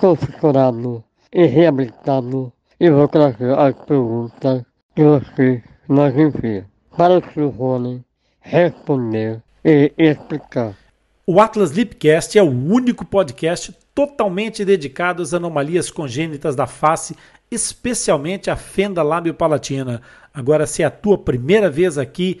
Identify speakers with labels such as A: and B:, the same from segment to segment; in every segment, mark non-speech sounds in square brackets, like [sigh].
A: sou fissurado e reabilitado e vou trazer as perguntas que você nos envia para o Rony responder e explicar.
B: O Atlas Lipcast é o único podcast totalmente dedicado às anomalias congênitas da face, especialmente a fenda lábio-palatina. Agora, se é a tua primeira vez aqui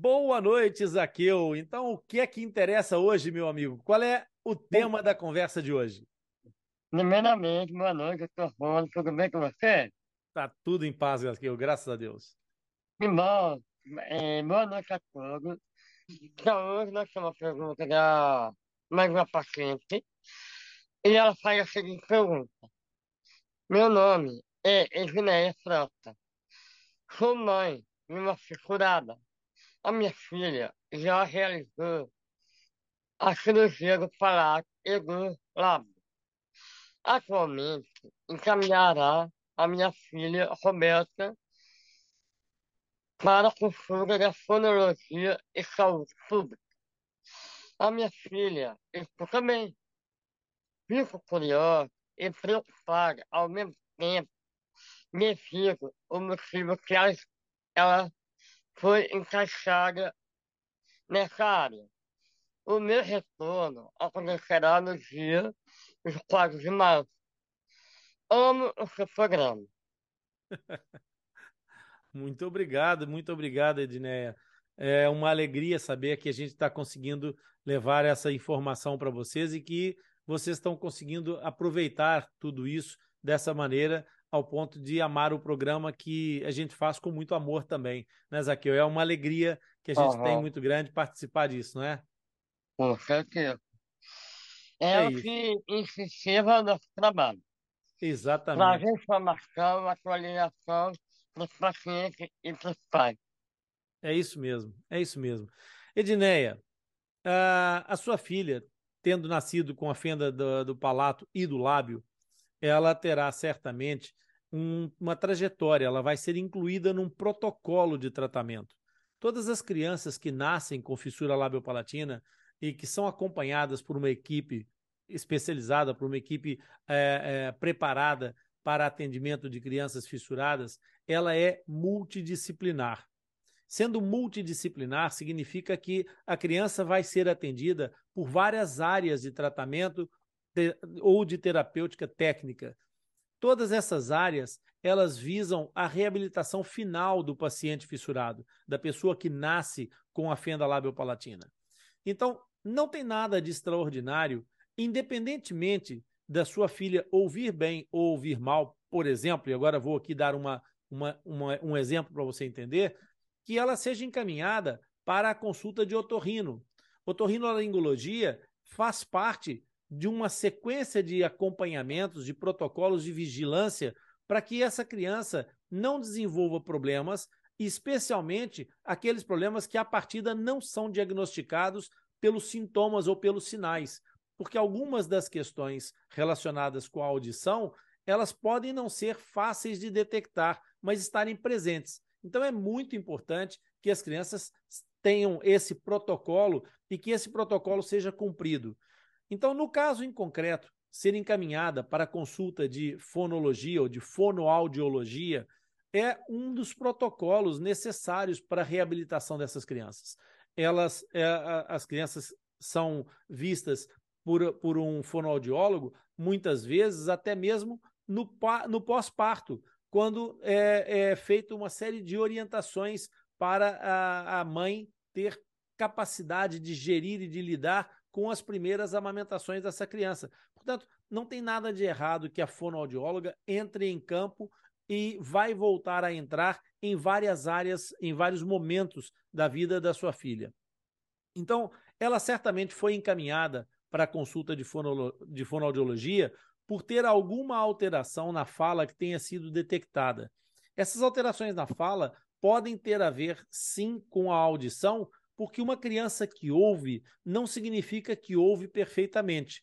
B: Boa noite, Zaqueu. Então, o que é que interessa hoje, meu amigo? Qual é o tema da conversa de hoje?
A: Primeiramente, boa noite, doutor Rony. Tudo bem com você?
B: Tá tudo em paz, Zaqueu, graças a Deus.
A: Irmão, é, boa noite a todos. Então, hoje nós temos uma pergunta da mais uma paciente e ela faz a seguinte pergunta. Meu nome é Edneia Frota. Sou mãe de uma fissurada a minha filha já realizou a cirurgia do palato e do lábio. Atualmente, encaminhará a minha filha Roberta para a consulta da fonologia e saúde pública. A minha filha escuta bem. Fico curiosa e preocupada ao mesmo tempo devido ao motivo que ela foi encaixada nessa área. O meu retorno acontecerá no dia 4 de março. Amo o seu programa. [laughs]
B: muito obrigado, muito obrigado, Edneia. É uma alegria saber que a gente está conseguindo levar essa informação para vocês e que vocês estão conseguindo aproveitar tudo isso dessa maneira ao ponto de amar o programa que a gente faz com muito amor também, né, Zaqueu? É uma alegria que a gente uhum. tem muito grande participar disso, não é?
A: Com certeza. É, é o isso. que incentiva o nosso trabalho.
B: Exatamente.
A: Trazer informação, atualização para os pacientes e para os pais.
B: É isso mesmo, é isso mesmo. Edneia, a, a sua filha, tendo nascido com a fenda do, do palato e do lábio, ela terá certamente um, uma trajetória, ela vai ser incluída num protocolo de tratamento. Todas as crianças que nascem com fissura labiopalatina e que são acompanhadas por uma equipe especializada, por uma equipe é, é, preparada para atendimento de crianças fissuradas, ela é multidisciplinar. Sendo multidisciplinar, significa que a criança vai ser atendida por várias áreas de tratamento ou de terapêutica técnica. Todas essas áreas, elas visam a reabilitação final do paciente fissurado, da pessoa que nasce com a fenda labiopalatina. Então, não tem nada de extraordinário, independentemente da sua filha ouvir bem ou ouvir mal, por exemplo, e agora vou aqui dar uma, uma, uma um exemplo para você entender, que ela seja encaminhada para a consulta de otorrino. Otorrinolaringologia faz parte de uma sequência de acompanhamentos, de protocolos de vigilância para que essa criança não desenvolva problemas, especialmente aqueles problemas que a partida não são diagnosticados pelos sintomas ou pelos sinais, porque algumas das questões relacionadas com a audição, elas podem não ser fáceis de detectar, mas estarem presentes. Então é muito importante que as crianças tenham esse protocolo e que esse protocolo seja cumprido. Então, no caso em concreto, ser encaminhada para consulta de fonologia ou de fonoaudiologia é um dos protocolos necessários para a reabilitação dessas crianças. Elas, é, as crianças são vistas por, por um fonoaudiólogo, muitas vezes até mesmo no, no pós-parto, quando é, é feita uma série de orientações para a, a mãe ter capacidade de gerir e de lidar com as primeiras amamentações dessa criança. Portanto, não tem nada de errado que a fonoaudióloga entre em campo e vai voltar a entrar em várias áreas, em vários momentos da vida da sua filha. Então, ela certamente foi encaminhada para a consulta de, fonolo, de fonoaudiologia por ter alguma alteração na fala que tenha sido detectada. Essas alterações na fala podem ter a ver, sim, com a audição, porque uma criança que ouve não significa que ouve perfeitamente.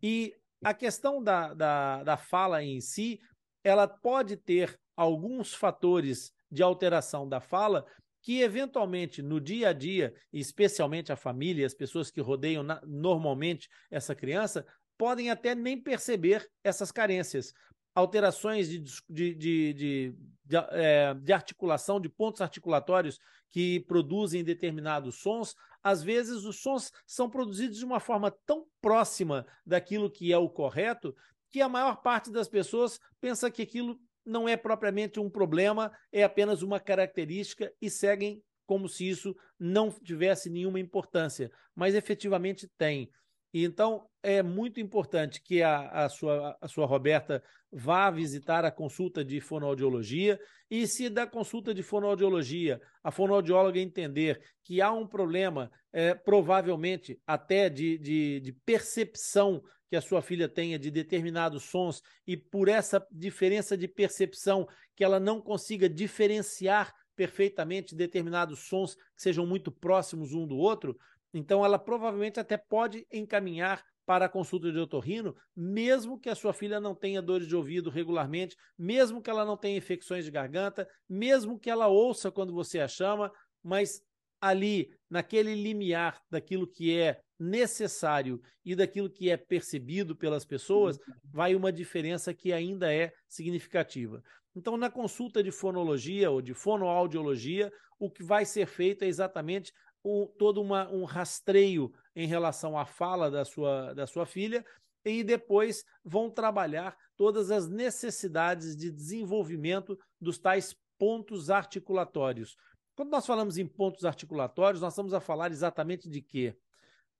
B: E a questão da, da, da fala em si, ela pode ter alguns fatores de alteração da fala que, eventualmente, no dia a dia, especialmente a família, as pessoas que rodeiam na, normalmente essa criança, podem até nem perceber essas carências. Alterações de, de, de, de, de, é, de articulação, de pontos articulatórios que produzem determinados sons, às vezes os sons são produzidos de uma forma tão próxima daquilo que é o correto que a maior parte das pessoas pensa que aquilo não é propriamente um problema, é apenas uma característica e seguem como se isso não tivesse nenhuma importância, mas efetivamente tem. Então, é muito importante que a, a, sua, a sua Roberta vá visitar a consulta de fonoaudiologia e, se da consulta de fonoaudiologia a fonoaudióloga entender que há um problema, é, provavelmente até de, de, de percepção que a sua filha tenha de determinados sons e por essa diferença de percepção que ela não consiga diferenciar perfeitamente determinados sons que sejam muito próximos um do outro, então, ela provavelmente até pode encaminhar para a consulta de otorrino, mesmo que a sua filha não tenha dores de ouvido regularmente, mesmo que ela não tenha infecções de garganta, mesmo que ela ouça quando você a chama, mas ali, naquele limiar daquilo que é necessário e daquilo que é percebido pelas pessoas, vai uma diferença que ainda é significativa. Então, na consulta de fonologia ou de fonoaudiologia, o que vai ser feito é exatamente um, todo uma, um rastreio em relação à fala da sua, da sua filha e depois vão trabalhar todas as necessidades de desenvolvimento dos tais pontos articulatórios. Quando nós falamos em pontos articulatórios, nós estamos a falar exatamente de quê?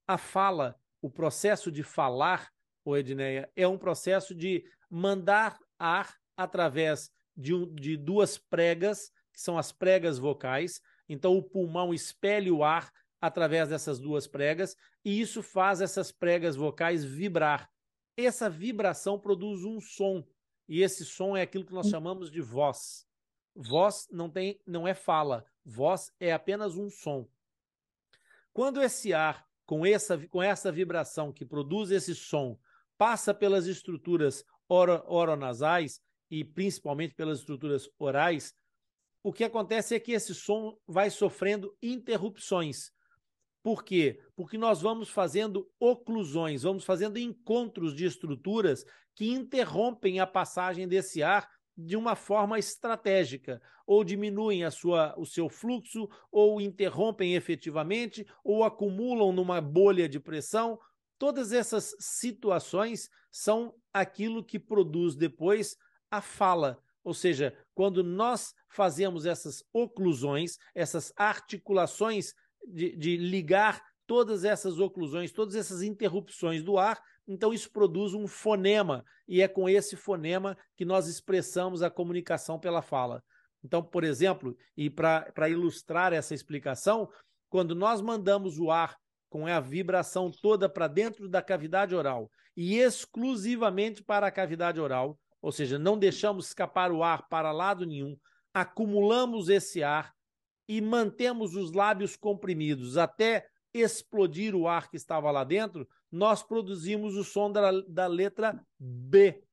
B: A fala, o processo de falar, o Edneia, é um processo de mandar ar através de, um, de duas pregas, que são as pregas vocais, então o pulmão expele o ar através dessas duas pregas e isso faz essas pregas vocais vibrar. Essa vibração produz um som e esse som é aquilo que nós chamamos de voz. Voz não tem, não é fala. Voz é apenas um som. Quando esse ar com essa, com essa vibração que produz esse som passa pelas estruturas oro, oronasais e principalmente pelas estruturas orais, o que acontece é que esse som vai sofrendo interrupções. Por quê? Porque nós vamos fazendo oclusões, vamos fazendo encontros de estruturas que interrompem a passagem desse ar de uma forma estratégica, ou diminuem a sua, o seu fluxo, ou interrompem efetivamente, ou acumulam numa bolha de pressão. Todas essas situações são aquilo que produz depois a fala, ou seja, quando nós fazemos essas oclusões, essas articulações de, de ligar todas essas oclusões, todas essas interrupções do ar, então isso produz um fonema, e é com esse fonema que nós expressamos a comunicação pela fala. Então, por exemplo, e para ilustrar essa explicação, quando nós mandamos o ar com a vibração toda para dentro da cavidade oral e exclusivamente para a cavidade oral, ou seja, não deixamos escapar o ar para lado nenhum, acumulamos esse ar e mantemos os lábios comprimidos até explodir o ar que estava lá dentro, nós produzimos o som da, da letra B.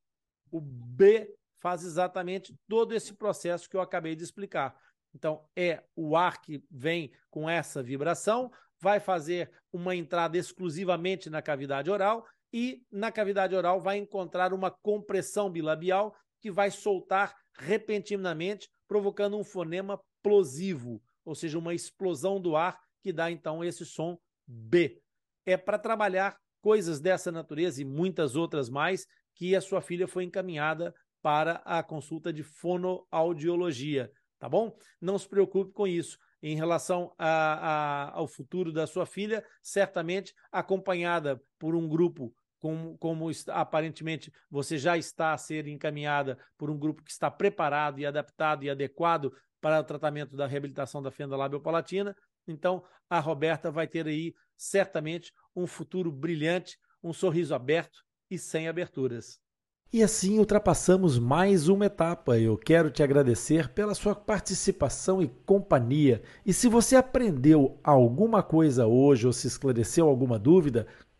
B: O B faz exatamente todo esse processo que eu acabei de explicar. Então, é o ar que vem com essa vibração, vai fazer uma entrada exclusivamente na cavidade oral e na cavidade oral vai encontrar uma compressão bilabial que vai soltar repentinamente, provocando um fonema plosivo, ou seja, uma explosão do ar que dá então esse som B. É para trabalhar coisas dessa natureza e muitas outras mais que a sua filha foi encaminhada para a consulta de fonoaudiologia, tá bom? Não se preocupe com isso. Em relação a, a, ao futuro da sua filha, certamente acompanhada por um grupo como, como aparentemente você já está a ser encaminhada por um grupo que está preparado e adaptado e adequado para o tratamento da reabilitação da fenda labiopalatina. Então, a Roberta vai ter aí certamente um futuro brilhante, um sorriso aberto e sem aberturas. E assim ultrapassamos mais uma etapa. Eu quero te agradecer pela sua participação e companhia. E se você aprendeu alguma coisa hoje ou se esclareceu alguma dúvida,